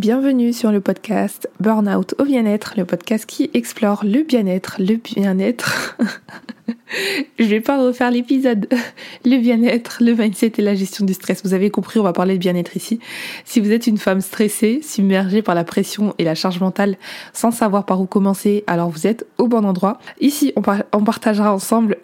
Bienvenue sur le podcast Burnout au bien-être, le podcast qui explore le bien-être, le bien-être. Je vais pas refaire l'épisode. Le bien-être, le mindset et la gestion du stress. Vous avez compris, on va parler de bien-être ici. Si vous êtes une femme stressée, submergée par la pression et la charge mentale, sans savoir par où commencer, alors vous êtes au bon endroit. Ici, on, partagera ensemble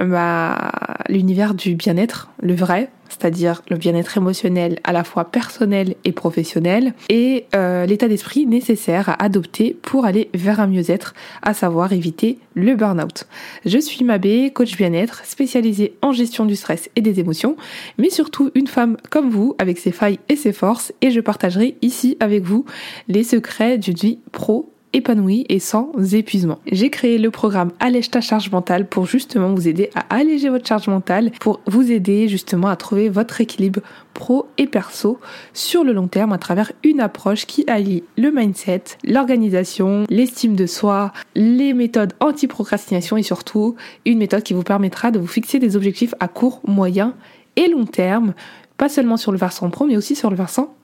l'univers du bien-être, le vrai, c'est-à-dire le bien-être émotionnel à la fois personnel et professionnel, et euh, l'état d'esprit nécessaire à adopter pour aller vers un mieux-être, à savoir éviter le burn-out. Je suis Mabé, coach bien-être, spécialisée en gestion du stress et des émotions, mais surtout une femme comme vous, avec ses failles et ses forces, et je partagerai ici avec vous les secrets d'une vie pro épanoui et sans épuisement. J'ai créé le programme Allège ta charge mentale pour justement vous aider à alléger votre charge mentale, pour vous aider justement à trouver votre équilibre pro et perso sur le long terme à travers une approche qui allie le mindset, l'organisation, l'estime de soi, les méthodes anti-procrastination et surtout une méthode qui vous permettra de vous fixer des objectifs à court, moyen et long terme, pas seulement sur le versant pro mais aussi sur le versant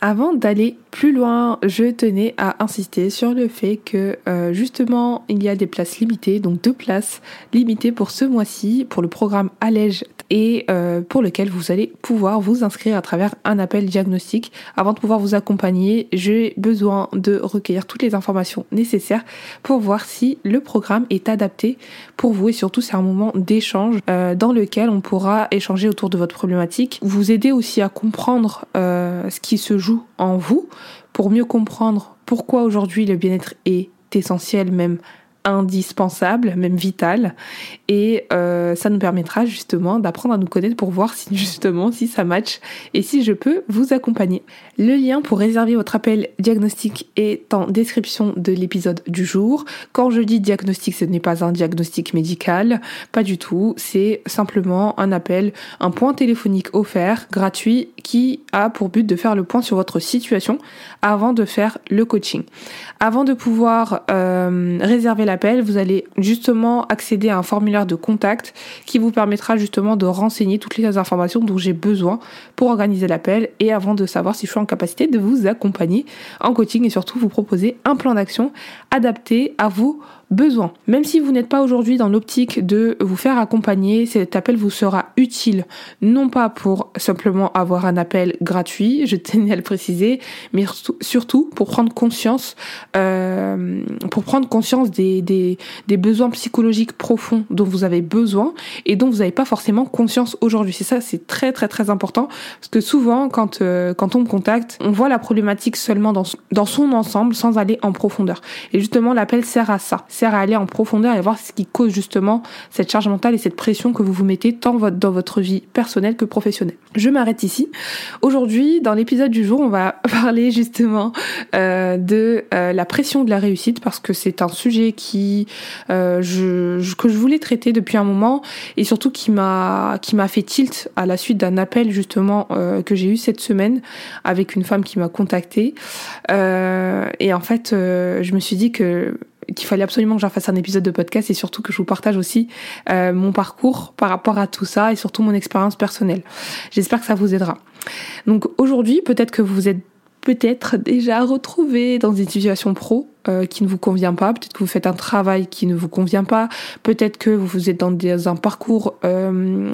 Avant d'aller plus loin, je tenais à insister sur le fait que euh, justement il y a des places limitées, donc deux places limitées pour ce mois-ci pour le programme Allège et euh, pour lequel vous allez pouvoir vous inscrire à travers un appel diagnostic. Avant de pouvoir vous accompagner, j'ai besoin de recueillir toutes les informations nécessaires pour voir si le programme est adapté pour vous et surtout c'est un moment d'échange euh, dans lequel on pourra échanger autour de votre problématique, vous aider aussi à comprendre euh, ce qui se joue en vous pour mieux comprendre pourquoi aujourd'hui le bien-être est essentiel même indispensable, même vital. Et euh, ça nous permettra justement d'apprendre à nous connaître pour voir si justement si ça match et si je peux vous accompagner. Le lien pour réserver votre appel diagnostic est en description de l'épisode du jour. Quand je dis diagnostic, ce n'est pas un diagnostic médical, pas du tout. C'est simplement un appel, un point téléphonique offert, gratuit, qui a pour but de faire le point sur votre situation avant de faire le coaching. Avant de pouvoir euh, réserver la vous allez justement accéder à un formulaire de contact qui vous permettra justement de renseigner toutes les informations dont j'ai besoin pour organiser l'appel et avant de savoir si je suis en capacité de vous accompagner en coaching et surtout vous proposer un plan d'action adapté à vous besoin. Même si vous n'êtes pas aujourd'hui dans l'optique de vous faire accompagner, cet appel vous sera utile, non pas pour simplement avoir un appel gratuit, je tenais à le préciser, mais surtout pour prendre conscience, euh, pour prendre conscience des, des, des, besoins psychologiques profonds dont vous avez besoin et dont vous n'avez pas forcément conscience aujourd'hui. C'est ça, c'est très très très important parce que souvent quand euh, quand on me contacte, on voit la problématique seulement dans dans son ensemble sans aller en profondeur. Et justement, l'appel sert à ça sert à aller en profondeur et voir ce qui cause justement cette charge mentale et cette pression que vous vous mettez tant dans votre vie personnelle que professionnelle. Je m'arrête ici. Aujourd'hui, dans l'épisode du jour, on va parler justement euh, de euh, la pression de la réussite parce que c'est un sujet qui euh, que je voulais traiter depuis un moment et surtout qui m'a qui m'a fait tilt à la suite d'un appel justement que j'ai eu cette semaine avec une femme qui m'a contactée et en fait je me suis dit que qu'il fallait absolument que j'en fasse un épisode de podcast et surtout que je vous partage aussi euh, mon parcours par rapport à tout ça et surtout mon expérience personnelle. J'espère que ça vous aidera. Donc aujourd'hui, peut-être que vous êtes peut-être déjà retrouvé dans une situation pro euh, qui ne vous convient pas, peut-être que vous faites un travail qui ne vous convient pas, peut-être que vous êtes dans des, un parcours euh,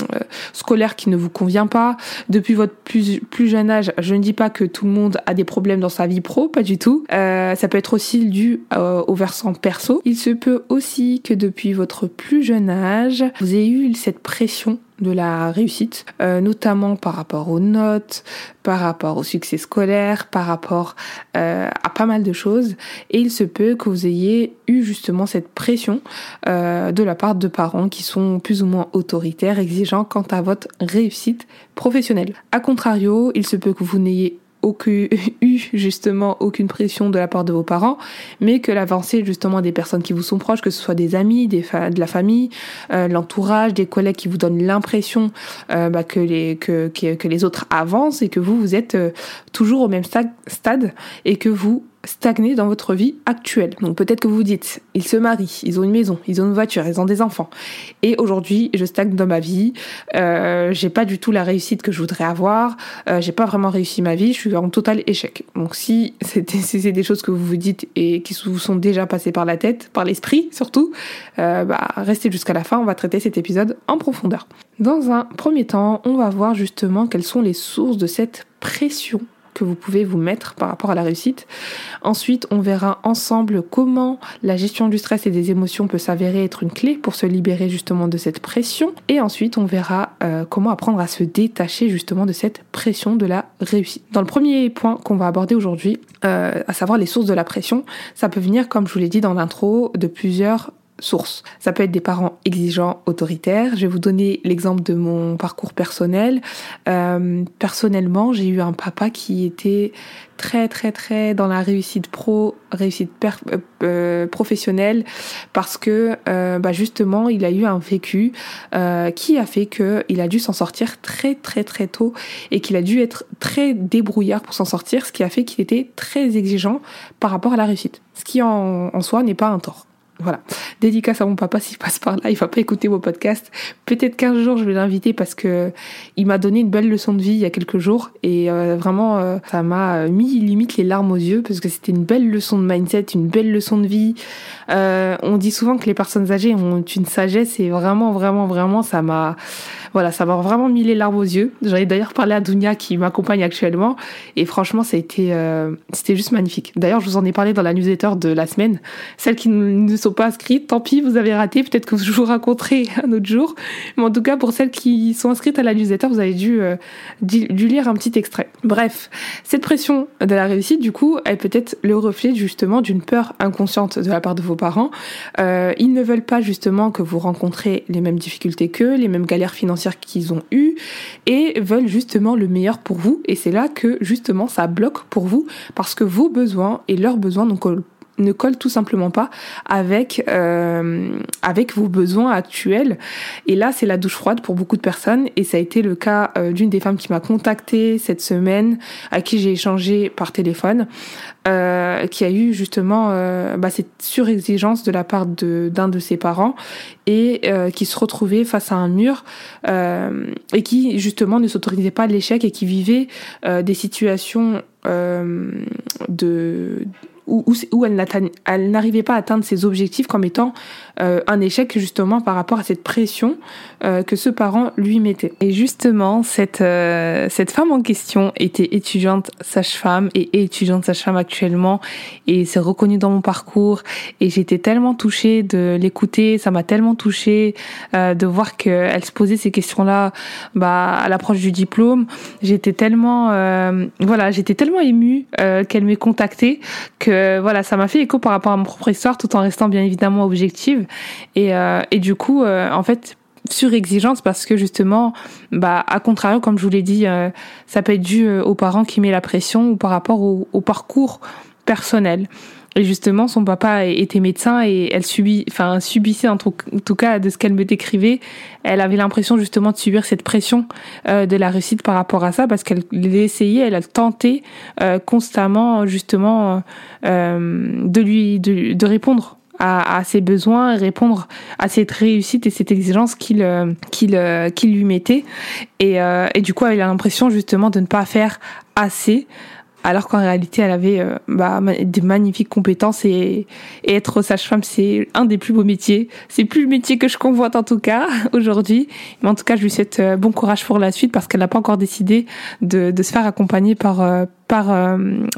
scolaire qui ne vous convient pas. Depuis votre plus, plus jeune âge, je ne dis pas que tout le monde a des problèmes dans sa vie pro, pas du tout. Euh, ça peut être aussi dû euh, au versant perso. Il se peut aussi que depuis votre plus jeune âge, vous ayez eu cette pression de la réussite, euh, notamment par rapport aux notes, par rapport au succès scolaire, par rapport euh, à pas mal de choses. Et il se peut que vous ayez eu justement cette pression euh, de la part de parents qui sont plus ou moins autoritaires, exigeants quant à votre réussite professionnelle. A contrario, il se peut que vous n'ayez aucune, eu justement aucune pression de la part de vos parents, mais que l'avancée justement des personnes qui vous sont proches, que ce soit des amis, de la famille, euh, l'entourage, des collègues qui vous donnent l'impression euh, bah, que, les, autres avancent et que vous, vous êtes toujours au même stade et que vous stagner dans votre vie actuelle. Donc peut-être que vous vous dites, ils se marient, ils ont une maison, ils ont une voiture, ils ont des enfants. Et aujourd'hui, je stagne dans ma vie. Euh, j'ai pas du tout la réussite que je voudrais avoir. Euh, j'ai pas vraiment réussi ma vie. Je suis en total échec. Donc si c'est des choses que vous vous dites et qui vous sont déjà passées par la tête, par l'esprit surtout, euh, bah, restez jusqu'à la fin. On va traiter cet épisode en profondeur. Dans un premier temps, on va voir justement quelles sont les sources de cette pression que vous pouvez vous mettre par rapport à la réussite. Ensuite, on verra ensemble comment la gestion du stress et des émotions peut s'avérer être une clé pour se libérer justement de cette pression. Et ensuite, on verra euh, comment apprendre à se détacher justement de cette pression de la réussite. Dans le premier point qu'on va aborder aujourd'hui, euh, à savoir les sources de la pression, ça peut venir, comme je vous l'ai dit dans l'intro, de plusieurs sources. Ça peut être des parents exigeants, autoritaires. Je vais vous donner l'exemple de mon parcours personnel. Euh, personnellement, j'ai eu un papa qui était très très très dans la réussite pro, réussite euh, euh, professionnelle, parce que bah justement, il a eu un vécu qui a fait que il a dû s'en sortir très très très tôt et qu'il a dû être très débrouillard pour s'en sortir, ce qui a fait qu'il était très exigeant par rapport à la réussite. Ce qui en, en soi n'est pas un tort. Voilà. Dédicace à mon papa s'il passe par là, il va pas écouter vos podcasts. Peut-être qu'un jour je vais l'inviter parce que il m'a donné une belle leçon de vie il y a quelques jours et euh, vraiment euh, ça m'a mis limite les larmes aux yeux parce que c'était une belle leçon de mindset, une belle leçon de vie. Euh, on dit souvent que les personnes âgées ont une sagesse et vraiment vraiment vraiment ça m'a voilà, ça m'a vraiment mis les larmes aux yeux. J'en ai d'ailleurs parlé à Dunia qui m'accompagne actuellement et franchement, ça a été, euh, c'était juste magnifique. D'ailleurs, je vous en ai parlé dans la newsletter de la semaine. Celles qui ne sont pas inscrites, tant pis, vous avez raté. Peut-être que je vous raconterai un autre jour. Mais en tout cas, pour celles qui sont inscrites à la newsletter, vous avez dû, euh, dû, lire un petit extrait. Bref, cette pression de la réussite, du coup, elle peut être le reflet justement d'une peur inconsciente de la part de vos parents. Euh, ils ne veulent pas justement que vous rencontrez les mêmes difficultés qu'eux, les mêmes galères financières qu'ils ont eu et veulent justement le meilleur pour vous. Et c'est là que justement ça bloque pour vous parce que vos besoins et leurs besoins donc ne colle tout simplement pas avec euh, avec vos besoins actuels. Et là c'est la douche froide pour beaucoup de personnes. Et ça a été le cas euh, d'une des femmes qui m'a contactée cette semaine à qui j'ai échangé par téléphone euh, qui a eu justement euh, bah, cette surexigence de la part de d'un de ses parents et qui se retrouvait face à un mur et qui justement ne s'autorisait pas l'échec et qui vivait des situations de où, elle n'arrivait pas à atteindre ses objectifs comme étant euh, un échec justement par rapport à cette pression euh, que ce parent lui mettait. Et justement, cette, euh, cette femme en question était étudiante sage-femme et étudiante sage-femme actuellement et s'est reconnue dans mon parcours et j'étais tellement touchée de l'écouter, ça m'a tellement touchée de voir qu'elle se posait ces questions-là bah, à l'approche du diplôme. J'étais tellement, voilà, j'étais tellement émue qu'elle m'ait contactée que voilà, ça m'a fait écho par rapport à mon propre histoire, tout en restant bien évidemment objective. Et, euh, et du coup, euh, en fait, sur exigence parce que justement, bah, à contrario, comme je vous l'ai dit, euh, ça peut être dû aux parents qui mettent la pression ou par rapport au, parcours personnel. Et justement, son papa était médecin et elle subit, enfin, subissait en tout, cas de ce qu'elle me décrivait. Elle avait l'impression justement de subir cette pression de la réussite par rapport à ça parce qu'elle essayait, elle a tenté constamment justement de lui de répondre à, à, ses besoins répondre à cette réussite et cette exigence qu'il qu'il qu'il lui mettait et, et du coup elle a l'impression justement de ne pas faire assez alors qu'en réalité elle avait euh, bah, des magnifiques compétences et, et être sage-femme c'est un des plus beaux métiers. C'est plus le métier que je convoite en tout cas aujourd'hui, mais en tout cas je lui souhaite euh, bon courage pour la suite parce qu'elle n'a pas encore décidé de, de, se faire accompagner par euh, par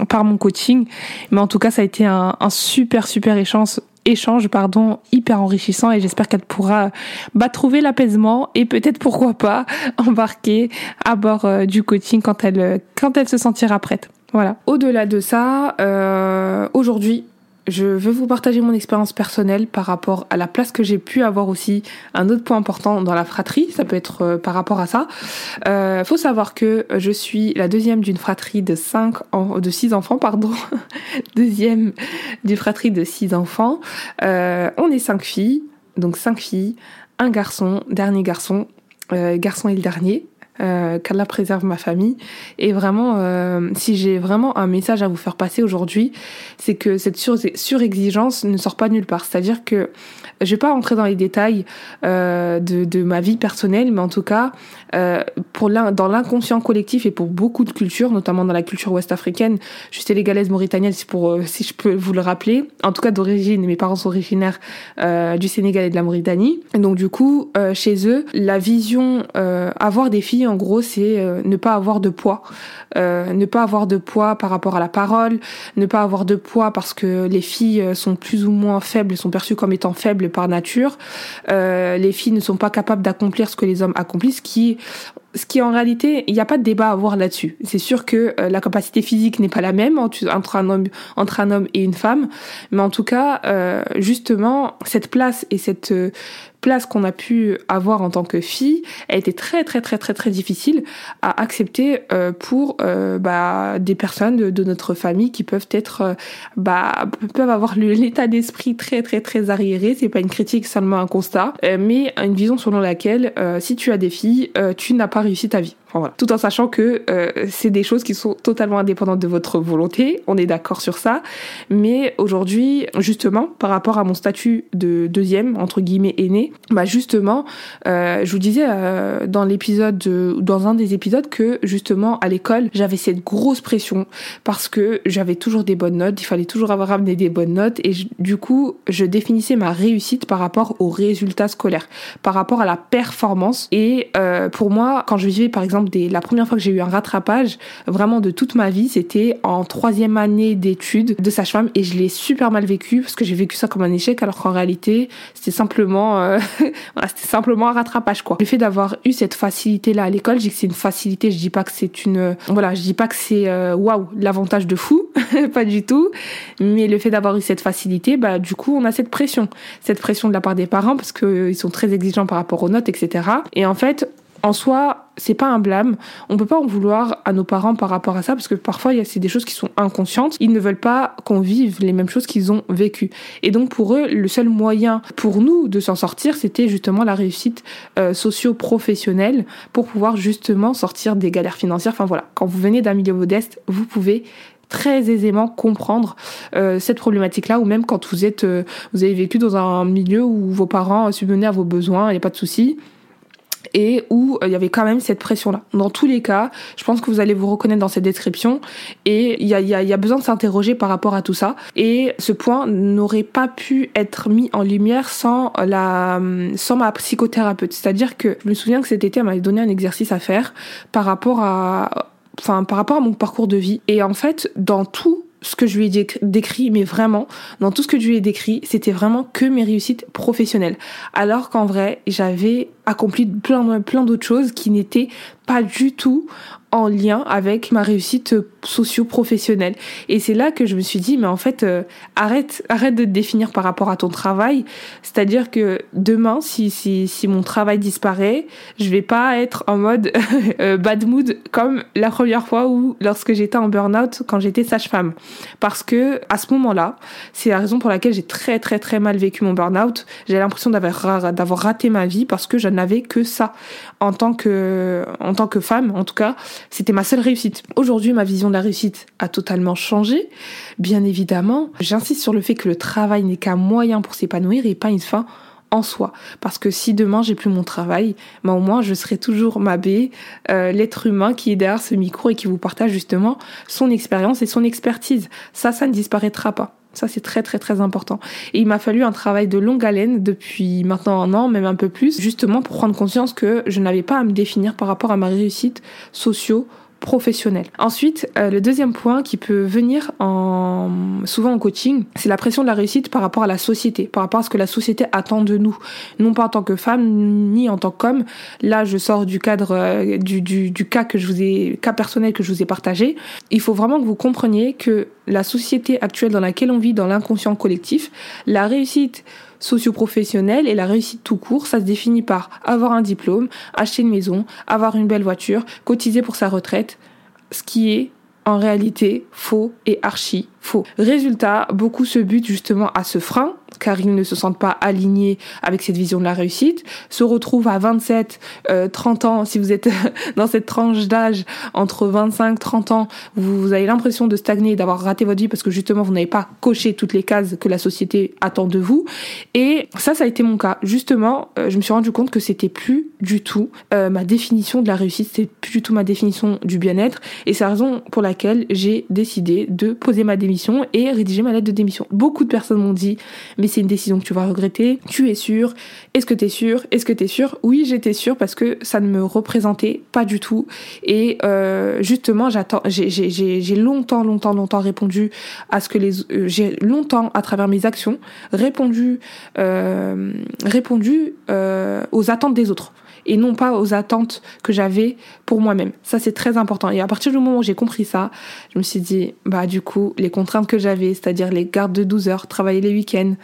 par mon coaching. Mais en tout cas ça a été un, un super super échange échange pardon hyper enrichissant et j'espère qu'elle pourra bah, trouver l'apaisement et peut-être pourquoi pas embarquer à bord du coaching quand elle quand elle se sentira prête. Voilà. Au-delà de ça, euh, aujourd'hui, je veux vous partager mon expérience personnelle par rapport à la place que j'ai pu avoir aussi. Un autre point important dans la fratrie, ça peut être euh, par rapport à ça. Euh, faut savoir que je suis la deuxième d'une fratrie de cinq, de six enfants, pardon. deuxième d'une fratrie de six enfants. Euh, on est cinq filles, donc cinq filles, un garçon, dernier garçon, euh, garçon est le dernier. Euh, qu'Allah préserve ma famille. Et vraiment, euh, si j'ai vraiment un message à vous faire passer aujourd'hui, c'est que cette sur surexigence ne sort pas nulle part. C'est-à-dire que je vais pas rentrer dans les détails euh, de, de, ma vie personnelle, mais en tout cas, euh, pour dans l'inconscient collectif et pour beaucoup de cultures, notamment dans la culture ouest-africaine, je suis sénégalaise mauritanienne, si, pour, euh, si je peux vous le rappeler. En tout cas, d'origine, mes parents sont originaires euh, du Sénégal et de la Mauritanie. Et donc, du coup, chez eux, la vision, avoir des filles, en gros, c'est ne pas avoir de poids. ne pas avoir de poids par rapport à la parole, ne pas avoir de poids parce que les filles sont plus ou moins faibles, sont perçues comme étant faibles par nature. Euh, les filles ne sont pas capables d'accomplir ce que les hommes accomplissent, qui ce qui en réalité, il n'y a pas de débat à avoir là-dessus. C'est sûr que euh, la capacité physique n'est pas la même entre un homme, entre un homme et une femme, mais en tout cas, euh, justement, cette place et cette place qu'on a pu avoir en tant que fille a été très très très très très difficile à accepter euh, pour euh, bah, des personnes de, notre famille qui peuvent être euh, bah, peuvent avoir l'état d'esprit très très très arriéré. C'est pas une critique seulement un constat mais une vision selon laquelle si tu as des filles tu n'as pas réussi ta vie. Tout en sachant que euh, c'est des choses qui sont totalement indépendantes de votre volonté, on est d'accord sur ça. Mais aujourd'hui, justement, par rapport à mon statut de deuxième, entre guillemets, aîné, bah justement, euh, je vous disais euh, dans l'épisode, dans un des épisodes que justement à l'école, j'avais cette grosse pression parce que j'avais toujours des bonnes notes, il fallait toujours avoir ramené des bonnes notes et du coup, je définissais ma réussite par rapport aux résultats scolaires, par rapport à la performance. Et euh, pour moi, quand je vivais par exemple la première fois que j'ai eu un rattrapage vraiment de toute ma vie, c'était en troisième année d'études de sage-femme et je l'ai super mal vécu parce que j'ai vécu ça comme un échec alors qu'en réalité c'était simplement euh, c'était simplement un rattrapage quoi. Le fait d'avoir eu cette facilité là à l'école, je dis que c'est une facilité, je dis pas que c'est une voilà, je dis pas que c'est euh, waouh l'avantage de fou, pas du tout, mais le fait d'avoir eu cette facilité, bah du coup on a cette pression, cette pression de la part des parents parce que euh, ils sont très exigeants par rapport aux notes etc. Et en fait en soi, c'est pas un blâme. On peut pas en vouloir à nos parents par rapport à ça parce que parfois il y a c'est des choses qui sont inconscientes. Ils ne veulent pas qu'on vive les mêmes choses qu'ils ont vécues. Et donc pour eux, le seul moyen pour nous de s'en sortir, c'était justement la réussite euh, socio-professionnelle pour pouvoir justement sortir des galères financières. Enfin voilà, quand vous venez d'un milieu modeste, vous pouvez très aisément comprendre euh, cette problématique-là, ou même quand vous êtes, euh, vous avez vécu dans un milieu où vos parents subvenaient à vos besoins, il n'y a pas de souci et où euh, il y avait quand même cette pression-là. Dans tous les cas, je pense que vous allez vous reconnaître dans cette description et il y a, y, a, y a besoin de s'interroger par rapport à tout ça. Et ce point n'aurait pas pu être mis en lumière sans la, sans ma psychothérapeute. C'est-à-dire que je me souviens que cet été, elle m'avait donné un exercice à faire par rapport à, enfin, par rapport à mon parcours de vie. Et en fait, dans tout ce que je lui ai décrit, mais vraiment, dans tout ce que je lui ai décrit, c'était vraiment que mes réussites professionnelles. Alors qu'en vrai, j'avais accompli plein, plein d'autres choses qui n'étaient pas du tout en lien avec ma réussite socio-professionnelle. Et c'est là que je me suis dit, mais en fait, euh, arrête, arrête de te définir par rapport à ton travail. C'est-à-dire que demain, si, si, si mon travail disparaît, je vais pas être en mode euh, bad mood comme la première fois où, lorsque j'étais en burn-out, quand j'étais sage-femme. Parce que, à ce moment-là, c'est la raison pour laquelle j'ai très, très, très mal vécu mon burn-out. J'ai l'impression d'avoir, d'avoir raté ma vie parce que je n'avais que ça en tant que, femme, en tout cas c'était ma seule réussite. Aujourd'hui, ma vision de la réussite a totalement changé. Bien évidemment, j'insiste sur le fait que le travail n'est qu'un moyen pour s'épanouir et pas une fin en soi. Parce que si demain j'ai plus mon travail, bah au moins je serai toujours ma euh, l'être humain qui est derrière ce micro et qui vous partage justement son expérience et son expertise. Ça, ça ne disparaîtra pas. Ça, c'est très très très important. Et il m'a fallu un travail de longue haleine depuis maintenant un an, même un peu plus, justement pour prendre conscience que je n'avais pas à me définir par rapport à ma réussite socio professionnel. Ensuite, euh, le deuxième point qui peut venir en, souvent en coaching, c'est la pression de la réussite par rapport à la société, par rapport à ce que la société attend de nous. Non pas en tant que femme, ni en tant qu'homme. Là, je sors du cadre euh, du, du, du, cas que je vous ai, cas personnel que je vous ai partagé. Il faut vraiment que vous compreniez que la société actuelle dans laquelle on vit, dans l'inconscient collectif, la réussite socio-professionnelle et la réussite tout court, ça se définit par avoir un diplôme, acheter une maison, avoir une belle voiture, cotiser pour sa retraite, ce qui est en réalité faux et archi faux. Résultat, beaucoup se butent justement à ce frein car ils ne se sentent pas alignés avec cette vision de la réussite, se retrouvent à 27, 30 ans, si vous êtes dans cette tranche d'âge entre 25, 30 ans, vous, avez l'impression de stagner, d'avoir raté votre vie parce que justement vous n'avez pas coché toutes les cases que la société attend de vous. Et ça, ça a été mon cas. Justement, je me suis rendu compte que c'était plus du tout ma définition de la réussite, c'était plus du tout ma définition du bien-être. Et c'est la raison pour laquelle j'ai décidé de poser ma démission et rédiger ma lettre de démission. Beaucoup de personnes m'ont dit, mais c'est une décision que tu vas regretter. Tu es sûr Est-ce que tu es sûr? Est-ce que tu es sûr? Oui, j'étais sûre parce que ça ne me représentait pas du tout. Et euh, justement, j'attends, j'ai longtemps, longtemps, longtemps répondu à ce que les, euh, j'ai longtemps à travers mes actions répondu, euh, répondu euh, aux attentes des autres et non pas aux attentes que j'avais pour moi-même. Ça, c'est très important. Et à partir du moment où j'ai compris ça, je me suis dit, bah, du coup, les contraintes que j'avais, c'est-à-dire les gardes de 12 heures, travailler les week-ends,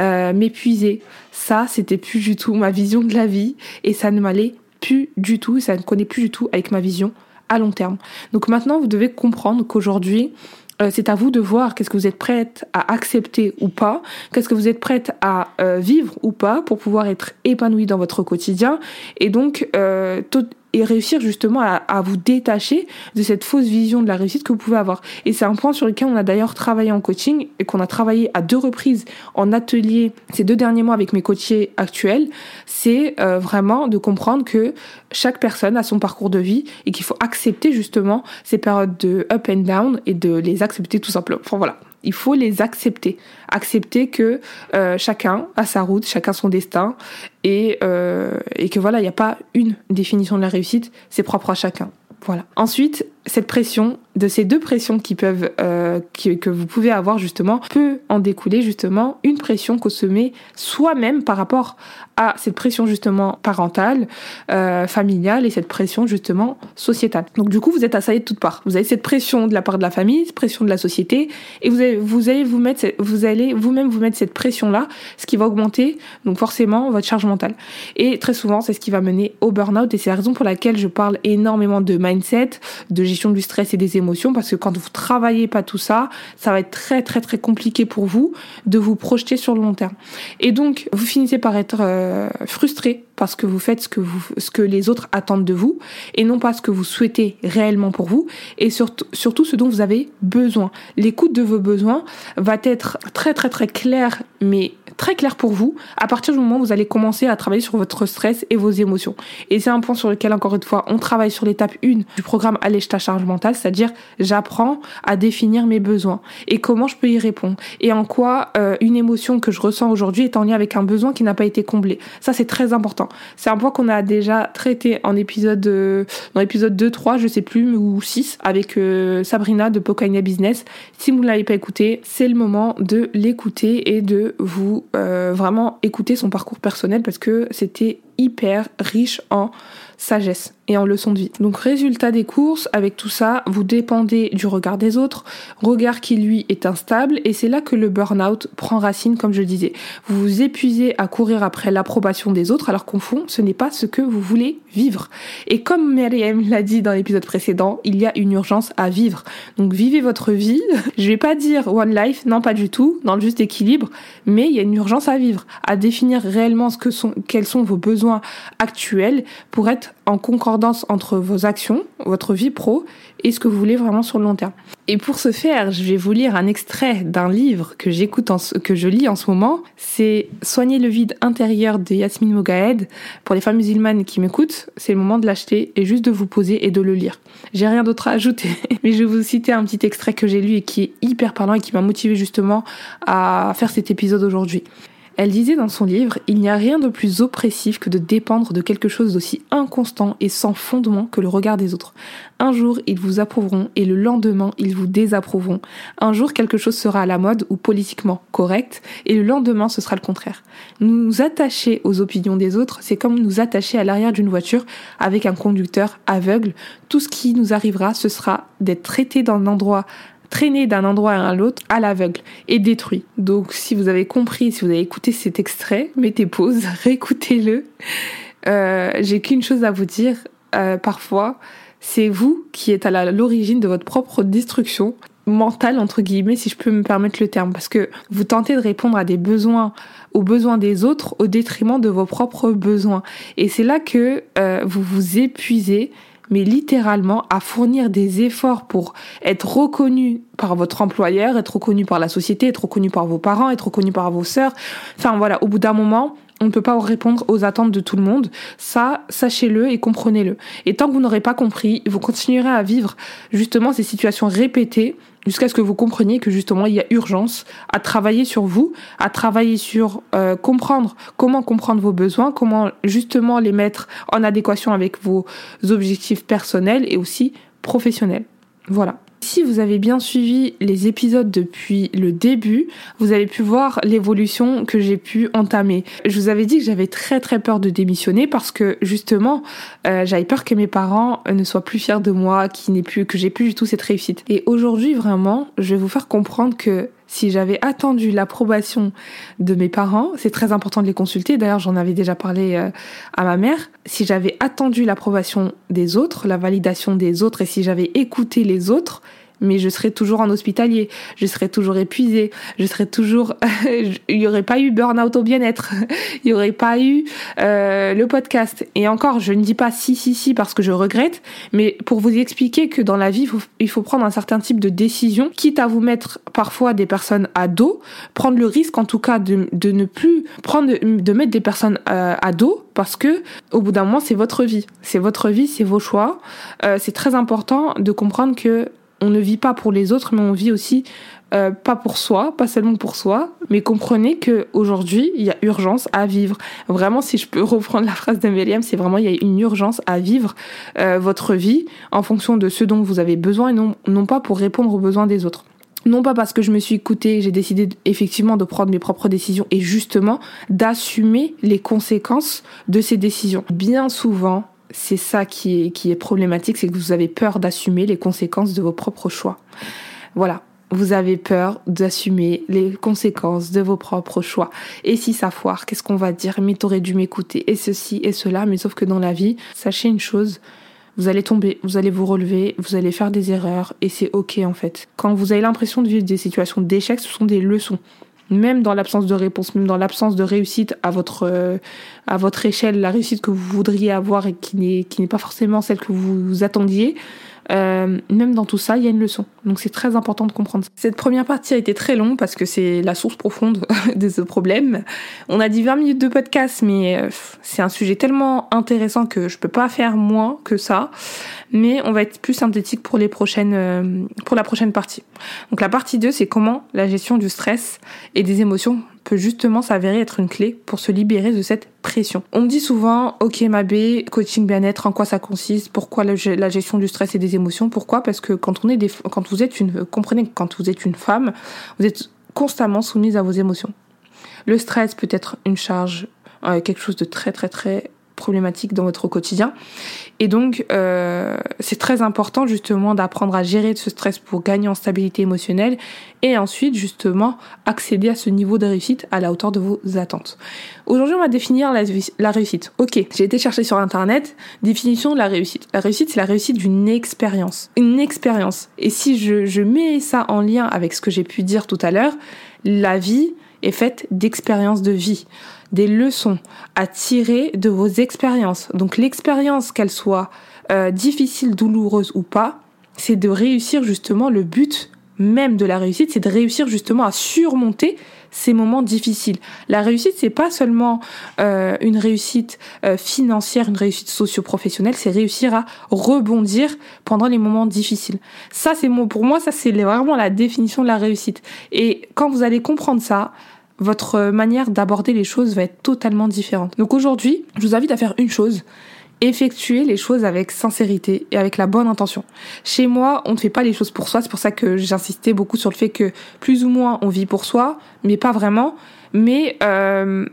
euh, m'épuiser, ça, c'était plus du tout ma vision de la vie et ça ne m'allait plus du tout, ça ne connaît plus du tout avec ma vision à long terme. Donc maintenant, vous devez comprendre qu'aujourd'hui, euh, c'est à vous de voir qu'est-ce que vous êtes prête à accepter ou pas, qu'est-ce que vous êtes prête à euh, vivre ou pas pour pouvoir être épanoui dans votre quotidien. Et donc euh, et réussir justement à, à, vous détacher de cette fausse vision de la réussite que vous pouvez avoir. Et c'est un point sur lequel on a d'ailleurs travaillé en coaching et qu'on a travaillé à deux reprises en atelier ces deux derniers mois avec mes coachés actuels. C'est euh, vraiment de comprendre que chaque personne a son parcours de vie et qu'il faut accepter justement ces périodes de up and down et de les accepter tout simplement. Enfin voilà. Il faut les accepter. Accepter que euh, chacun a sa route, chacun son destin, et, euh, et que voilà, il n'y a pas une définition de la réussite, c'est propre à chacun. Voilà. Ensuite, cette pression, de ces deux pressions qui peuvent, euh, que vous pouvez avoir justement, peut en découler justement une pression qu'on se met soi-même par rapport à cette pression justement parentale, euh, familiale et cette pression justement sociétale. Donc du coup, vous êtes assaillé de toutes parts. Vous avez cette pression de la part de la famille, cette pression de la société, et vous allez vous, allez vous mettre, vous allez vous-même vous mettre cette pression-là, ce qui va augmenter donc forcément votre charge mentale. Et très souvent, c'est ce qui va mener au burn-out, et c'est la raison pour laquelle je parle énormément de mindset, de gestion du stress et des émotions parce que quand vous travaillez pas tout ça, ça va être très très très compliqué pour vous de vous projeter sur le long terme. Et donc vous finissez par être euh, frustré parce que vous faites ce que vous ce que les autres attendent de vous et non pas ce que vous souhaitez réellement pour vous et surtout surtout ce dont vous avez besoin. L'écoute de vos besoins va être très très très claire mais très clair pour vous à partir du moment où vous allez commencer à travailler sur votre stress et vos émotions. Et c'est un point sur lequel, encore une fois, on travaille sur l'étape 1 du programme Allège ta charge mentale, c'est-à-dire j'apprends à définir mes besoins et comment je peux y répondre et en quoi euh, une émotion que je ressens aujourd'hui est en lien avec un besoin qui n'a pas été comblé. Ça, c'est très important. C'est un point qu'on a déjà traité en épisode, euh, dans l'épisode 2, 3, je sais plus, ou 6, avec euh, Sabrina de Pokaina Business. Si vous ne l'avez pas écouté, c'est le moment de l'écouter et de vous euh, vraiment écouter son parcours personnel parce que c'était hyper riche en sagesse et en leçon de vie. Donc résultat des courses, avec tout ça, vous dépendez du regard des autres, regard qui lui est instable, et c'est là que le burn-out prend racine, comme je disais. Vous vous épuisez à courir après l'approbation des autres, alors qu'au fond, ce n'est pas ce que vous voulez vivre. Et comme Myriam l'a dit dans l'épisode précédent, il y a une urgence à vivre. Donc vivez votre vie. Je vais pas dire one life, non pas du tout, dans le juste équilibre, mais il y a une urgence à vivre, à définir réellement ce que sont, quels sont vos besoins actuels pour être en concordance entre vos actions, votre vie pro et ce que vous voulez vraiment sur le long terme. Et pour ce faire, je vais vous lire un extrait d'un livre que j'écoute, que je lis en ce moment. C'est Soigner le vide intérieur de Yasmine Mogahed. Pour les femmes musulmanes qui m'écoutent, c'est le moment de l'acheter et juste de vous poser et de le lire. J'ai rien d'autre à ajouter, mais je vais vous citer un petit extrait que j'ai lu et qui est hyper parlant et qui m'a motivé justement à faire cet épisode aujourd'hui. Elle disait dans son livre Il n'y a rien de plus oppressif que de dépendre de quelque chose d'aussi inconstant et sans fondement que le regard des autres. Un jour, ils vous approuveront et le lendemain, ils vous désapprouveront. Un jour, quelque chose sera à la mode ou politiquement correct et le lendemain, ce sera le contraire. Nous attacher aux opinions des autres, c'est comme nous attacher à l'arrière d'une voiture avec un conducteur aveugle. Tout ce qui nous arrivera, ce sera d'être traité dans un endroit traîné d'un endroit à l'autre à l'aveugle et détruit. Donc si vous avez compris, si vous avez écouté cet extrait, mettez pause, réécoutez-le. Euh, J'ai qu'une chose à vous dire, euh, parfois, c'est vous qui êtes à l'origine de votre propre destruction. mental entre guillemets si je peux me permettre le terme parce que vous tentez de répondre à des besoins aux besoins des autres au détriment de vos propres besoins et c'est là que euh, vous vous épuisez mais littéralement à fournir des efforts pour être reconnu par votre employeur, être reconnu par la société, être reconnu par vos parents, être reconnu par vos sœurs. Enfin voilà, au bout d'un moment, on ne peut pas répondre aux attentes de tout le monde. Ça, sachez-le et comprenez-le. Et tant que vous n'aurez pas compris, vous continuerez à vivre justement ces situations répétées jusqu'à ce que vous compreniez que justement il y a urgence à travailler sur vous, à travailler sur euh, comprendre comment comprendre vos besoins, comment justement les mettre en adéquation avec vos objectifs personnels et aussi professionnels. Voilà. Si vous avez bien suivi les épisodes depuis le début, vous avez pu voir l'évolution que j'ai pu entamer. Je vous avais dit que j'avais très très peur de démissionner parce que justement, euh, j'avais peur que mes parents ne soient plus fiers de moi, qui plus, que j'ai plus du tout cette réussite. Et aujourd'hui, vraiment, je vais vous faire comprendre que si j'avais attendu l'approbation de mes parents, c'est très important de les consulter, d'ailleurs j'en avais déjà parlé euh, à ma mère, si j'avais attendu l'approbation des autres, la validation des autres, et si j'avais écouté les autres, mais je serais toujours en hospitalier, je serais toujours épuisée, je serais toujours, il y aurait pas eu burn-out au bien-être, il y aurait pas eu euh, le podcast. Et encore, je ne dis pas si si si parce que je regrette, mais pour vous expliquer que dans la vie, il faut, prendre un certain type de décision, quitte à vous mettre parfois des personnes à dos, prendre le risque en tout cas de, de ne plus prendre de mettre des personnes euh, à dos parce que au bout d'un moment c'est votre vie, c'est votre vie, c'est vos choix. Euh, c'est très important de comprendre que on ne vit pas pour les autres, mais on vit aussi euh, pas pour soi, pas seulement pour soi, mais comprenez que aujourd'hui il y a urgence à vivre. Vraiment, si je peux reprendre la phrase d'Emeliam, c'est vraiment il y a une urgence à vivre euh, votre vie en fonction de ce dont vous avez besoin et non, non pas pour répondre aux besoins des autres. Non pas parce que je me suis écoutée, j'ai décidé effectivement de prendre mes propres décisions et justement d'assumer les conséquences de ces décisions. Bien souvent, c'est ça qui est, qui est problématique, c'est que vous avez peur d'assumer les conséquences de vos propres choix. Voilà. Vous avez peur d'assumer les conséquences de vos propres choix. Et si ça foire, qu'est-ce qu'on va dire? Mais t'aurais dû m'écouter. Et ceci et cela. Mais sauf que dans la vie, sachez une chose, vous allez tomber, vous allez vous relever, vous allez faire des erreurs et c'est ok en fait. Quand vous avez l'impression de vivre des situations d'échec, ce sont des leçons même dans l'absence de réponse, même dans l'absence de réussite à votre euh, à votre échelle, la réussite que vous voudriez avoir et qui n'est qui n'est pas forcément celle que vous attendiez, euh, même dans tout ça, il y a une leçon. Donc c'est très important de comprendre ça. Cette première partie a été très longue parce que c'est la source profonde de ce problème. On a dit 20 minutes de podcast, mais euh, c'est un sujet tellement intéressant que je peux pas faire moins que ça. Mais on va être plus synthétique pour les prochaines, euh, pour la prochaine partie. Donc la partie 2, c'est comment la gestion du stress et des émotions peut justement s'avérer être une clé pour se libérer de cette pression. On me dit souvent, ok Mabé, coaching bien-être, en quoi ça consiste Pourquoi la, gestion du stress et des émotions Pourquoi? Parce que quand on est des, quand vous êtes une, comprenez que quand vous êtes une femme, vous êtes constamment soumise à vos émotions. Le stress peut être une charge, euh, quelque chose de très très très problématique dans votre quotidien. Et donc, euh, c'est très important justement d'apprendre à gérer ce stress pour gagner en stabilité émotionnelle et ensuite justement accéder à ce niveau de réussite à la hauteur de vos attentes. Aujourd'hui, on va définir la, la réussite. Ok, j'ai été chercher sur Internet, définition de la réussite. La réussite, c'est la réussite d'une expérience. Une expérience. Et si je, je mets ça en lien avec ce que j'ai pu dire tout à l'heure, la vie est faite d'expériences de vie des leçons à tirer de vos expériences. Donc l'expérience, qu'elle soit euh, difficile, douloureuse ou pas, c'est de réussir justement le but même de la réussite, c'est de réussir justement à surmonter ces moments difficiles. La réussite, c'est pas seulement euh, une réussite euh, financière, une réussite socio-professionnelle, c'est réussir à rebondir pendant les moments difficiles. Ça, c'est pour moi, ça c'est vraiment la définition de la réussite. Et quand vous allez comprendre ça, votre manière d'aborder les choses va être totalement différente. Donc aujourd'hui, je vous invite à faire une chose, effectuer les choses avec sincérité et avec la bonne intention. Chez moi, on ne fait pas les choses pour soi, c'est pour ça que j'insistais beaucoup sur le fait que plus ou moins on vit pour soi, mais pas vraiment. Mais euh,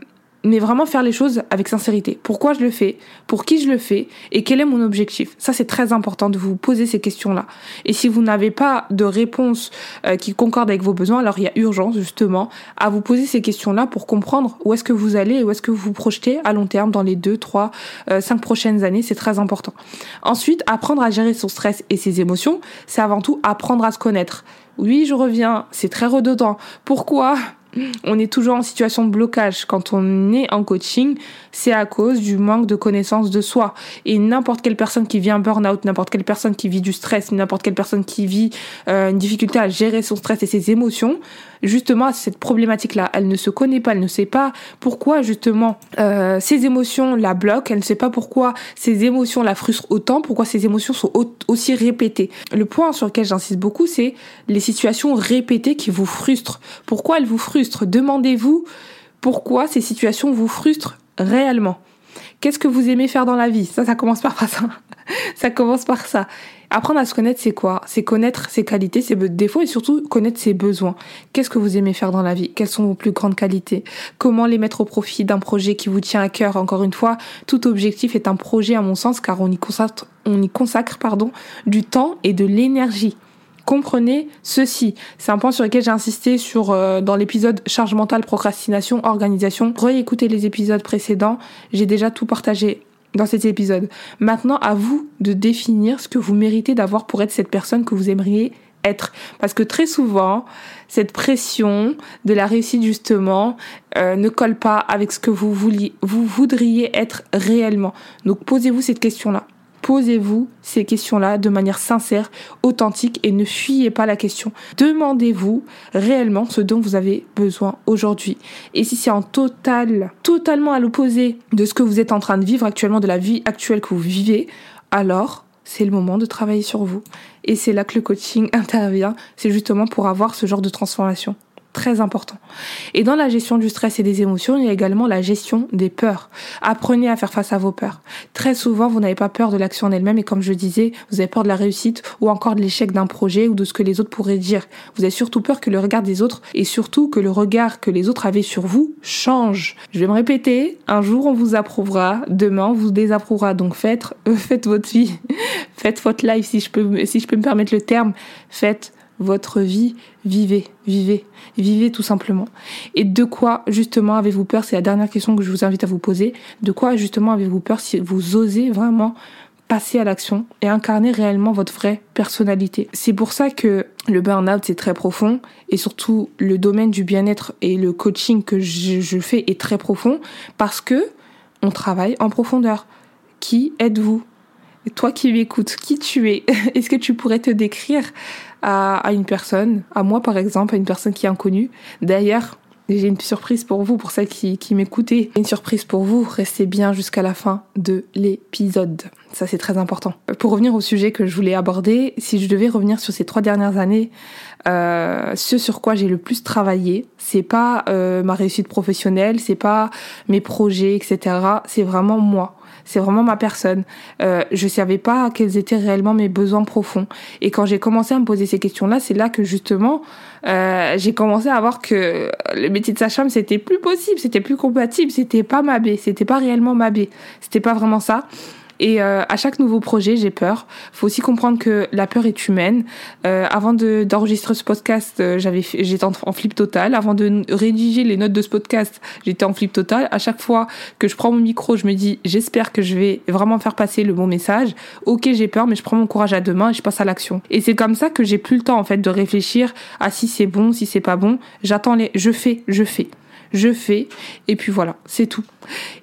mais vraiment faire les choses avec sincérité. Pourquoi je le fais? Pour qui je le fais? Et quel est mon objectif? Ça, c'est très important de vous poser ces questions-là. Et si vous n'avez pas de réponse euh, qui concorde avec vos besoins, alors il y a urgence justement à vous poser ces questions-là pour comprendre où est-ce que vous allez et où est-ce que vous vous projetez à long terme dans les 2, 3, 5 prochaines années. C'est très important. Ensuite, apprendre à gérer son stress et ses émotions, c'est avant tout apprendre à se connaître. Oui, je reviens, c'est très redondant. Pourquoi? On est toujours en situation de blocage quand on est en coaching, c'est à cause du manque de connaissance de soi. Et n'importe quelle personne qui vit un burn-out, n'importe quelle personne qui vit du stress, n'importe quelle personne qui vit euh, une difficulté à gérer son stress et ses émotions, justement cette problématique-là. Elle ne se connaît pas, elle ne sait pas pourquoi justement euh, ses émotions la bloquent, elle ne sait pas pourquoi ses émotions la frustrent autant, pourquoi ses émotions sont aussi répétées. Le point sur lequel j'insiste beaucoup, c'est les situations répétées qui vous frustrent. Pourquoi elles vous frustrent? Demandez-vous pourquoi ces situations vous frustrent réellement. Qu'est-ce que vous aimez faire dans la vie? Ça, ça commence par ça. ça commence par ça. Apprendre à se connaître, c'est quoi? C'est connaître ses qualités, ses défauts et surtout connaître ses besoins. Qu'est-ce que vous aimez faire dans la vie? Quelles sont vos plus grandes qualités? Comment les mettre au profit d'un projet qui vous tient à cœur? Encore une fois, tout objectif est un projet à mon sens car on y consacre, on y consacre pardon, du temps et de l'énergie comprenez ceci. C'est un point sur lequel j'ai insisté sur euh, dans l'épisode charge mentale, procrastination, organisation. Réécoutez les épisodes précédents. J'ai déjà tout partagé dans cet épisode. Maintenant, à vous de définir ce que vous méritez d'avoir pour être cette personne que vous aimeriez être. Parce que très souvent, cette pression de la réussite justement euh, ne colle pas avec ce que vous, vous voudriez être réellement. Donc posez-vous cette question-là. Posez-vous ces questions-là de manière sincère, authentique et ne fuyez pas la question. Demandez-vous réellement ce dont vous avez besoin aujourd'hui. Et si c'est en total, totalement à l'opposé de ce que vous êtes en train de vivre actuellement, de la vie actuelle que vous vivez, alors c'est le moment de travailler sur vous. Et c'est là que le coaching intervient. C'est justement pour avoir ce genre de transformation très important. Et dans la gestion du stress et des émotions, il y a également la gestion des peurs. Apprenez à faire face à vos peurs. Très souvent, vous n'avez pas peur de l'action en elle-même et comme je disais, vous avez peur de la réussite ou encore de l'échec d'un projet ou de ce que les autres pourraient dire. Vous avez surtout peur que le regard des autres et surtout que le regard que les autres avaient sur vous change. Je vais me répéter, un jour on vous approuvera, demain on vous désapprouvera. Donc faites, faites votre vie, faites votre life si je peux, si je peux me permettre le terme, faites votre vie, vivez, vivez, vivez tout simplement. Et de quoi justement avez-vous peur? C'est la dernière question que je vous invite à vous poser. De quoi justement avez-vous peur si vous osez vraiment passer à l'action et incarner réellement votre vraie personnalité? C'est pour ça que le burn-out c'est très profond et surtout le domaine du bien-être et le coaching que je, je fais est très profond parce que on travaille en profondeur. Qui êtes-vous? Toi qui m'écoutes, qui tu es? Est-ce que tu pourrais te décrire à, une personne, à moi par exemple, à une personne qui est inconnue. D'ailleurs, j'ai une surprise pour vous, pour celles qui, qui m'écoutaient. Une surprise pour vous, restez bien jusqu'à la fin de l'épisode. Ça, c'est très important. Pour revenir au sujet que je voulais aborder, si je devais revenir sur ces trois dernières années, euh, ce sur quoi j'ai le plus travaillé, c'est pas euh, ma réussite professionnelle, c'est pas mes projets, etc. C'est vraiment moi c'est vraiment ma personne. Euh, je savais pas quels étaient réellement mes besoins profonds. Et quand j'ai commencé à me poser ces questions-là, c'est là que justement euh, j'ai commencé à voir que le métier de sage-femme c'était plus possible, c'était plus compatible, c'était pas ma baie, c'était pas réellement ma baie, c'était pas vraiment ça. Et euh, à chaque nouveau projet, j'ai peur. Faut aussi comprendre que la peur est humaine. Euh, avant de d'enregistrer ce podcast, euh, j'avais j'étais en, flip total. Avant de rédiger les notes de ce podcast, j'étais en flip total. À chaque fois que je prends mon micro, je me dis j'espère que je vais vraiment faire passer le bon message. Ok, j'ai peur, mais je prends mon courage à deux mains et je passe à l'action. Et c'est comme ça que j'ai plus le temps en fait de réfléchir à si c'est bon, si c'est pas bon. J'attends les, je fais, je fais je fais, et puis voilà, c'est tout.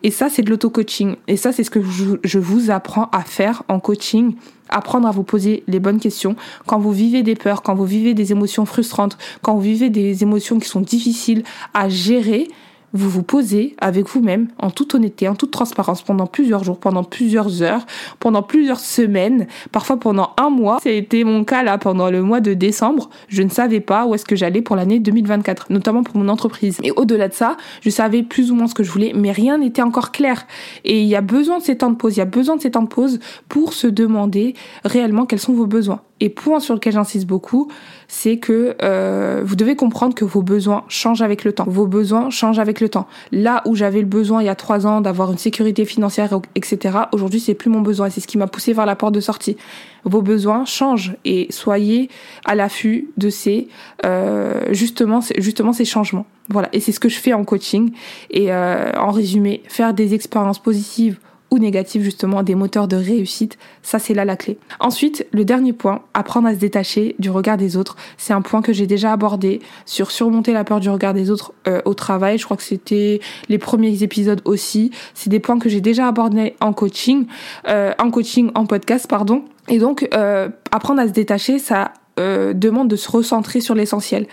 Et ça, c'est de l'auto-coaching. Et ça, c'est ce que je, vous apprends à faire en coaching, apprendre à vous poser les bonnes questions. Quand vous vivez des peurs, quand vous vivez des émotions frustrantes, quand vous vivez des émotions qui sont difficiles à gérer, vous vous posez avec vous-même en toute honnêteté, en toute transparence pendant plusieurs jours, pendant plusieurs heures, pendant plusieurs semaines, parfois pendant un mois. Ça a été mon cas là pendant le mois de décembre. Je ne savais pas où est-ce que j'allais pour l'année 2024, notamment pour mon entreprise. Et au-delà de ça, je savais plus ou moins ce que je voulais, mais rien n'était encore clair. Et il y a besoin de ces temps de pause, il y a besoin de ces temps de pause pour se demander réellement quels sont vos besoins. Et point sur lequel j'insiste beaucoup, c'est que euh, vous devez comprendre que vos besoins changent avec le temps. Vos besoins changent avec le temps. Là où j'avais le besoin il y a trois ans d'avoir une sécurité financière, etc., aujourd'hui c'est plus mon besoin. C'est ce qui m'a poussé vers la porte de sortie. Vos besoins changent et soyez à l'affût de ces euh, justement justement ces changements. Voilà, et c'est ce que je fais en coaching. Et euh, en résumé, faire des expériences positives ou justement des moteurs de réussite, ça c'est là la clé. Ensuite, le dernier point, apprendre à se détacher du regard des autres. C'est un point que j'ai déjà abordé sur surmonter la peur du regard des autres euh, au travail. Je crois que c'était les premiers épisodes aussi. C'est des points que j'ai déjà abordés en coaching, euh, en coaching, en podcast, pardon. Et donc, euh, apprendre à se détacher, ça demande de se recentrer sur l'essentiel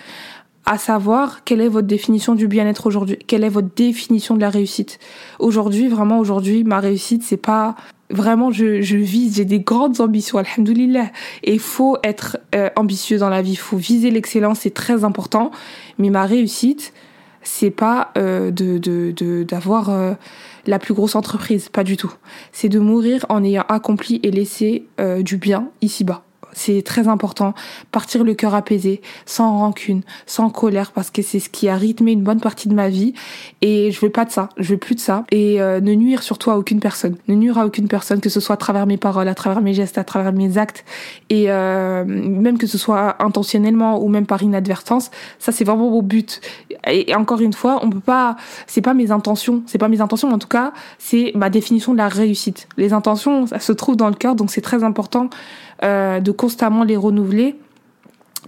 à savoir quelle est votre définition du bien-être aujourd'hui, quelle est votre définition de la réussite. Aujourd'hui, vraiment aujourd'hui, ma réussite, c'est pas vraiment je, je vise, j'ai des grandes ambitions, alhamdoulilah. Et il faut être euh, ambitieux dans la vie, il faut viser l'excellence, c'est très important. Mais ma réussite, c'est pas euh, de d'avoir de, euh, la plus grosse entreprise, pas du tout. C'est de mourir en ayant accompli et laissé du bien ici-bas c'est très important. Partir le cœur apaisé, sans rancune, sans colère, parce que c'est ce qui a rythmé une bonne partie de ma vie. Et je veux pas de ça, je veux plus de ça. Et euh, ne nuire surtout à aucune personne. Ne nuire à aucune personne, que ce soit à travers mes paroles, à travers mes gestes, à travers mes actes. Et euh, même que ce soit intentionnellement ou même par inadvertance, ça c'est vraiment mon but. Et, encore une fois, on peut pas, c'est pas mes intentions, c'est pas mes intentions, mais en tout cas, c'est ma définition de la réussite. Les intentions, ça se trouve dans le cœur, donc c'est très important euh, de constamment les renouveler.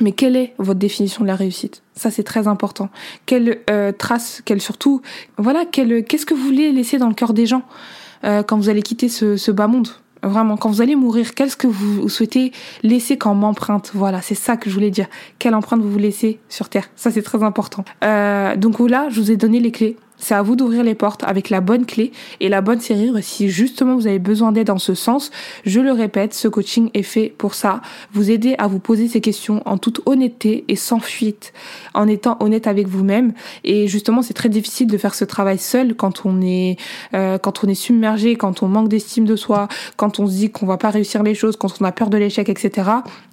Mais quelle est votre définition de la réussite? Ça, c'est très important. Quelle euh, trace, quelle surtout, voilà, quelle, qu'est-ce que vous voulez laisser dans le cœur des gens euh, quand vous allez quitter ce, ce bas monde? Vraiment, quand vous allez mourir, qu'est-ce que vous souhaitez laisser comme empreinte? Voilà, c'est ça que je voulais dire. Quelle empreinte vous laissez sur Terre? Ça, c'est très important. Euh, donc là, je vous ai donné les clés c'est à vous d'ouvrir les portes avec la bonne clé et la bonne serrure. Si justement vous avez besoin d'aide dans ce sens, je le répète, ce coaching est fait pour ça. Vous aider à vous poser ces questions en toute honnêteté et sans fuite, en étant honnête avec vous-même. Et justement, c'est très difficile de faire ce travail seul quand on est euh, quand on est submergé, quand on manque d'estime de soi, quand on se dit qu'on va pas réussir les choses, quand on a peur de l'échec, etc.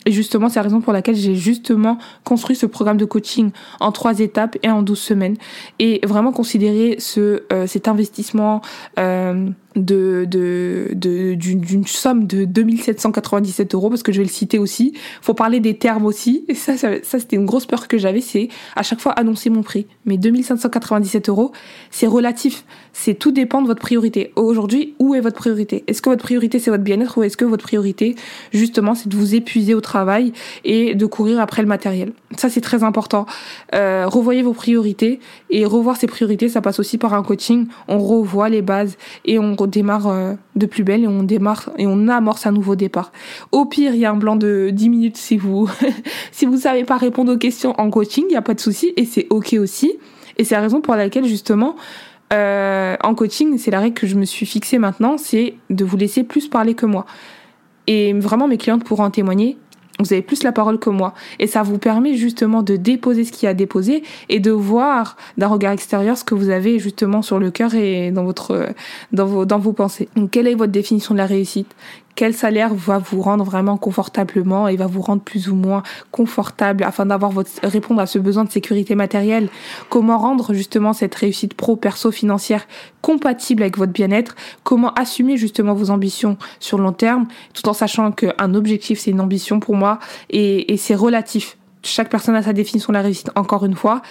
Et justement, c'est la raison pour laquelle j'ai justement construit ce programme de coaching en trois étapes et en douze semaines. Et vraiment considérer ce, euh, cet investissement euh, de, d'une, somme de 2797 euros parce que je vais le citer aussi. Faut parler des termes aussi. Et ça, ça, c'était une grosse peur que j'avais, c'est à chaque fois annoncer mon prix. Mais 2597 euros, c'est relatif. C'est tout dépend de votre priorité. Aujourd'hui, où est votre priorité? Est-ce que votre priorité c'est votre bien-être ou est-ce que votre priorité justement c'est de vous épuiser au travail et de courir après le matériel? Ça c'est très important. Euh, revoyez vos priorités et revoir ces priorités, ça passe aussi par un coaching. On revoit les bases et on démarre euh, de plus belle et on démarre et on amorce un nouveau départ. Au pire, il y a un blanc de 10 minutes si vous si vous savez pas répondre aux questions en coaching, il y a pas de souci et c'est OK aussi. Et c'est la raison pour laquelle justement euh, en coaching, c'est la règle que je me suis fixée maintenant, c'est de vous laisser plus parler que moi. Et vraiment, mes clientes pourront en témoigner vous avez plus la parole que moi. Et ça vous permet justement de déposer ce qu'il y a à déposer et de voir d'un regard extérieur ce que vous avez justement sur le cœur et dans votre, dans vos, dans vos pensées. Quelle est votre définition de la réussite? Quel salaire va vous rendre vraiment confortablement et va vous rendre plus ou moins confortable afin d'avoir votre répondre à ce besoin de sécurité matérielle? Comment rendre justement cette réussite pro perso financière compatible avec votre bien-être? Comment assumer justement vos ambitions sur long terme, tout en sachant qu'un objectif c'est une ambition pour moi et, et c'est relatif chaque personne a sa définition de la réussite, encore une fois.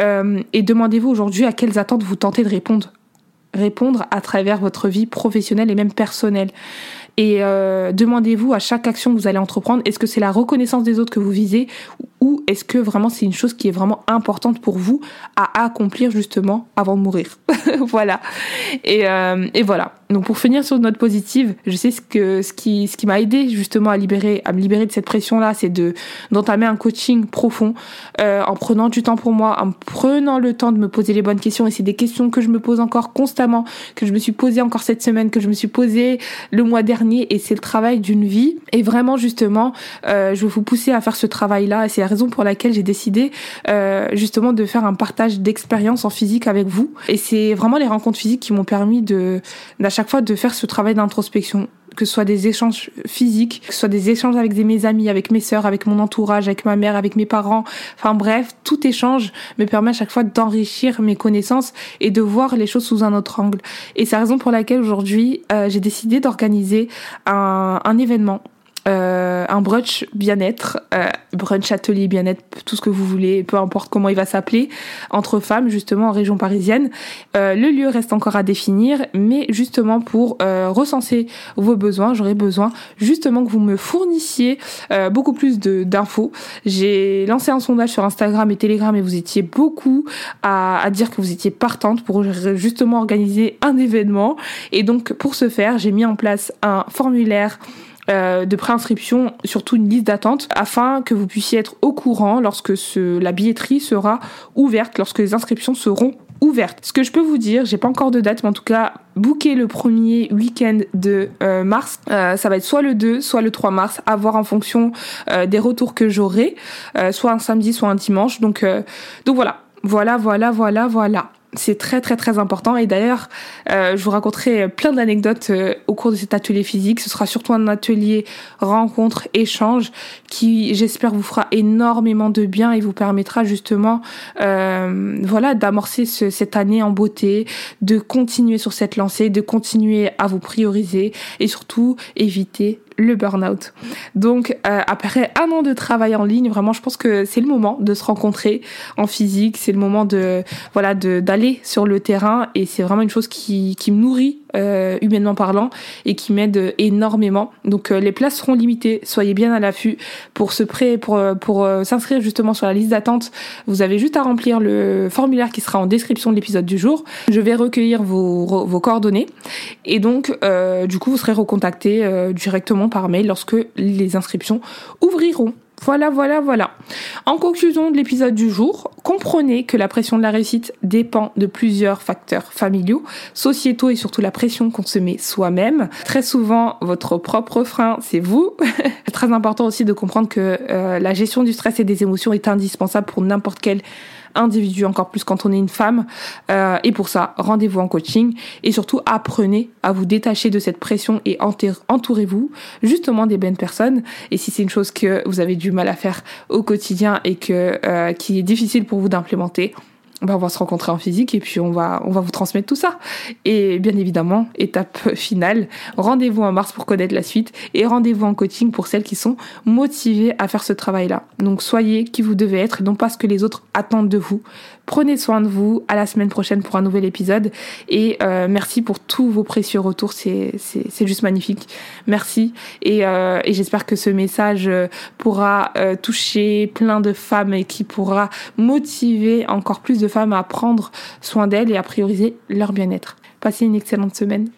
Euh, et demandez-vous aujourd'hui à quelles attentes vous tentez de répondre. Répondre à travers votre vie professionnelle et même personnelle. Et euh, demandez-vous à chaque action que vous allez entreprendre, est-ce que c'est la reconnaissance des autres que vous visez ou est-ce que vraiment c'est une chose qui est vraiment importante pour vous à accomplir justement avant de mourir? Voilà. Et, euh, et voilà. Donc pour finir sur une note positive, je sais ce que ce qui ce qui m'a aidé justement à libérer à me libérer de cette pression là, c'est de d'entamer un coaching profond euh, en prenant du temps pour moi, en prenant le temps de me poser les bonnes questions et c'est des questions que je me pose encore constamment, que je me suis posé encore cette semaine, que je me suis posé le mois dernier et c'est le travail d'une vie. Et vraiment, justement, euh, je vais vous pousser à faire ce travail-là. Et c'est la raison pour laquelle j'ai décidé euh, justement de faire un partage d'expérience en physique avec vous. Et c'est vraiment les rencontres physiques qui m'ont permis de, d'à chaque fois de faire ce travail d'introspection que ce soit des échanges physiques, que ce soit des échanges avec mes amis, avec mes sœurs, avec mon entourage, avec ma mère, avec mes parents. Enfin bref, tout échange me permet à chaque fois d'enrichir mes connaissances et de voir les choses sous un autre angle. Et c'est la raison pour laquelle aujourd'hui euh, j'ai décidé d'organiser un, un événement euh, un brunch bien-être, euh, brunch atelier bien-être, tout ce que vous voulez, peu importe comment il va s'appeler, entre femmes justement en région parisienne. Euh, le lieu reste encore à définir, mais justement pour euh, recenser vos besoins, j'aurais besoin justement que vous me fournissiez euh, beaucoup plus d'infos. J'ai lancé un sondage sur Instagram et Telegram et vous étiez beaucoup à, dire que vous étiez partante pour justement organiser un événement. Et donc pour ce faire, j'ai mis en place un formulaire euh, de préinscription, surtout une liste d'attente, afin que vous puissiez être au courant lorsque la billetterie sera ouverte, lorsque les inscriptions seront ouvertes. Ce que je peux vous dire, j'ai pas encore de date, mais en tout cas, booker le premier week-end de euh, mars. Euh, ça va être soit le 2, soit le 3 mars, à voir en fonction des retours que j'aurai, soit un samedi, soit un dimanche. Donc, donc voilà, voilà, voilà, voilà, voilà c'est très très très important. Et d'ailleurs euh, je vous raconterai plein d'anecdotes euh, au cours de cet atelier physique. Ce sera surtout un atelier rencontre échange qui j'espère vous fera énormément de bien et vous permettra justement euh, voilà d'amorcer cette année en beauté de continuer sur cette lancée de continuer à vous prioriser et surtout éviter le burn-out. Donc euh, après un an de travail en ligne, vraiment, je pense que c'est le moment de se rencontrer en physique, c'est le moment de voilà d'aller sur le terrain et c'est vraiment une chose qui qui me nourrit euh, humainement parlant et qui m'aide énormément. Donc euh, les places seront limitées, soyez bien à l'affût pour se prêt pour pour s'inscrire justement sur la liste d'attente. Vous avez juste à remplir le formulaire qui sera en description de l'épisode du jour. Je vais recueillir vos vos coordonnées et donc du coup vous serez recontacté directement par mail lorsque les inscriptions ouvriront. Voilà, voilà, voilà. En conclusion de l'épisode du jour, comprenez que la pression de la réussite dépend de plusieurs facteurs familiaux, sociétaux et surtout la pression qu'on se met soi-même. Très souvent, votre propre frein, c'est vous. très important aussi de comprendre que euh, la gestion du stress et des émotions est indispensable pour n'importe quel individu, encore plus quand on est une femme. Euh, et pour ça, rendez-vous en coaching et surtout apprenez à vous détacher de cette pression et entourez-vous justement des bonnes personnes. Et si c'est une chose que vous avez du mal à faire au quotidien et que euh, qui est difficile pour d'implémenter, on va se rencontrer en physique et puis on va on va vous transmettre tout ça. Et bien évidemment, étape finale, rendez-vous en mars pour connaître la suite et rendez-vous en coaching pour celles qui sont motivées à faire ce travail-là. Donc soyez qui vous devez être et non pas ce que les autres attendent de vous. Prenez soin de vous. À la semaine prochaine pour un nouvel épisode et euh, merci pour tous vos précieux retours. C'est c'est juste magnifique. Merci et euh, et j'espère que ce message euh, pourra toucher plein de femmes et qui pourra motiver encore plus de femmes à prendre soin d'elles et à prioriser leur bien-être. Passez une excellente semaine.